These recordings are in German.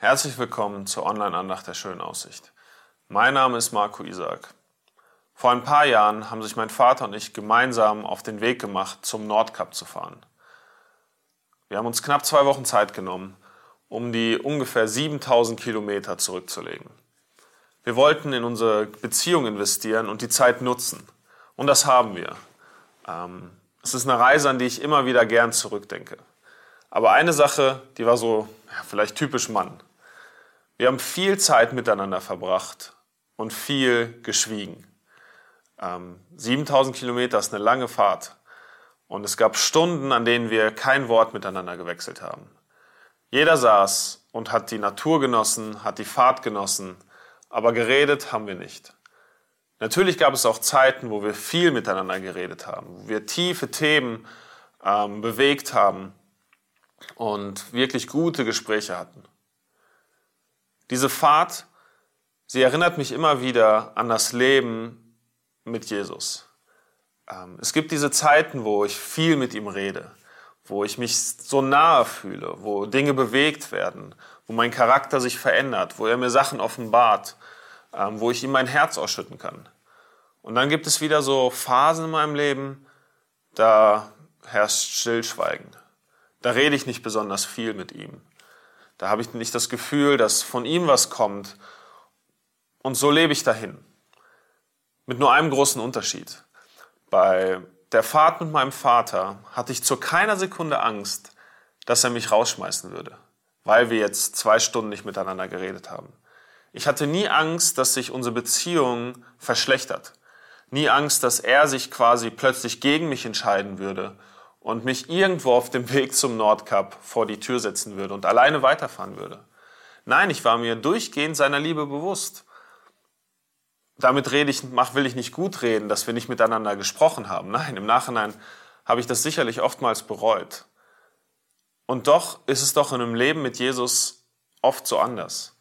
Herzlich willkommen zur Online-Andacht der schönen Aussicht. Mein Name ist Marco Isaac. Vor ein paar Jahren haben sich mein Vater und ich gemeinsam auf den Weg gemacht, zum Nordkap zu fahren. Wir haben uns knapp zwei Wochen Zeit genommen, um die ungefähr 7000 Kilometer zurückzulegen. Wir wollten in unsere Beziehung investieren und die Zeit nutzen. Und das haben wir. Ähm, es ist eine Reise, an die ich immer wieder gern zurückdenke. Aber eine Sache, die war so ja, vielleicht typisch Mann. Wir haben viel Zeit miteinander verbracht und viel geschwiegen. Ähm, 7000 Kilometer ist eine lange Fahrt. Und es gab Stunden, an denen wir kein Wort miteinander gewechselt haben. Jeder saß und hat die Natur genossen, hat die Fahrt genossen, aber geredet haben wir nicht. Natürlich gab es auch Zeiten, wo wir viel miteinander geredet haben, wo wir tiefe Themen ähm, bewegt haben und wirklich gute Gespräche hatten. Diese Fahrt, sie erinnert mich immer wieder an das Leben mit Jesus. Ähm, es gibt diese Zeiten, wo ich viel mit ihm rede, wo ich mich so nahe fühle, wo Dinge bewegt werden, wo mein Charakter sich verändert, wo er mir Sachen offenbart, ähm, wo ich ihm mein Herz ausschütten kann. Und dann gibt es wieder so Phasen in meinem Leben, da herrscht Stillschweigen. Da rede ich nicht besonders viel mit ihm. Da habe ich nicht das Gefühl, dass von ihm was kommt. Und so lebe ich dahin. Mit nur einem großen Unterschied. Bei der Fahrt mit meinem Vater hatte ich zu keiner Sekunde Angst, dass er mich rausschmeißen würde, weil wir jetzt zwei Stunden nicht miteinander geredet haben. Ich hatte nie Angst, dass sich unsere Beziehung verschlechtert. Nie Angst, dass er sich quasi plötzlich gegen mich entscheiden würde und mich irgendwo auf dem Weg zum Nordkap vor die Tür setzen würde und alleine weiterfahren würde. Nein, ich war mir durchgehend seiner Liebe bewusst. Damit rede ich, will ich nicht gut reden, dass wir nicht miteinander gesprochen haben. Nein, im Nachhinein habe ich das sicherlich oftmals bereut. Und doch ist es doch in einem Leben mit Jesus oft so anders.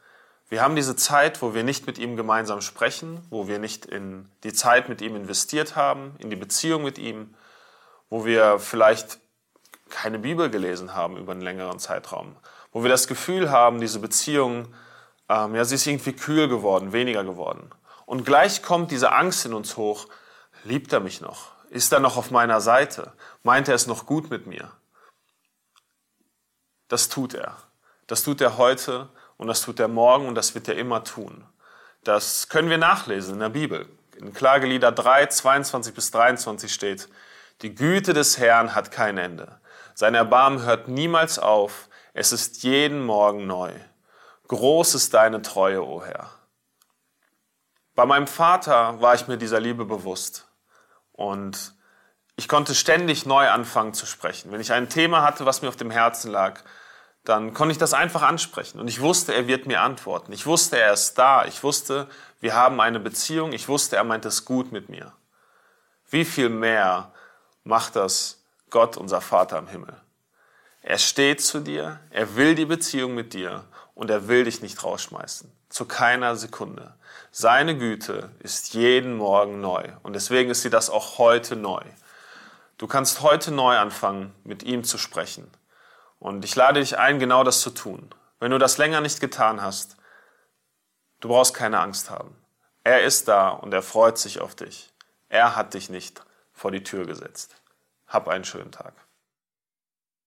Wir haben diese Zeit, wo wir nicht mit ihm gemeinsam sprechen, wo wir nicht in die Zeit mit ihm investiert haben, in die Beziehung mit ihm, wo wir vielleicht keine Bibel gelesen haben über einen längeren Zeitraum, wo wir das Gefühl haben, diese Beziehung, ähm, ja, sie ist irgendwie kühl geworden, weniger geworden. Und gleich kommt diese Angst in uns hoch, liebt er mich noch? Ist er noch auf meiner Seite? Meint er es noch gut mit mir? Das tut er. Das tut er heute und das tut er morgen und das wird er immer tun. Das können wir nachlesen in der Bibel. In Klagelieder 3, 22 bis 23 steht, die Güte des Herrn hat kein Ende. Sein Erbarmen hört niemals auf. Es ist jeden Morgen neu. Groß ist deine Treue, o Herr. Bei meinem Vater war ich mir dieser Liebe bewusst. Und ich konnte ständig neu anfangen zu sprechen. Wenn ich ein Thema hatte, was mir auf dem Herzen lag, dann konnte ich das einfach ansprechen. Und ich wusste, er wird mir antworten. Ich wusste, er ist da. Ich wusste, wir haben eine Beziehung. Ich wusste, er meint es gut mit mir. Wie viel mehr macht das Gott, unser Vater im Himmel. Er steht zu dir, er will die Beziehung mit dir und er will dich nicht rausschmeißen. Zu keiner Sekunde. Seine Güte ist jeden Morgen neu und deswegen ist sie das auch heute neu. Du kannst heute neu anfangen, mit ihm zu sprechen. Und ich lade dich ein, genau das zu tun. Wenn du das länger nicht getan hast, du brauchst keine Angst haben. Er ist da und er freut sich auf dich. Er hat dich nicht vor die Tür gesetzt. Hab einen schönen Tag.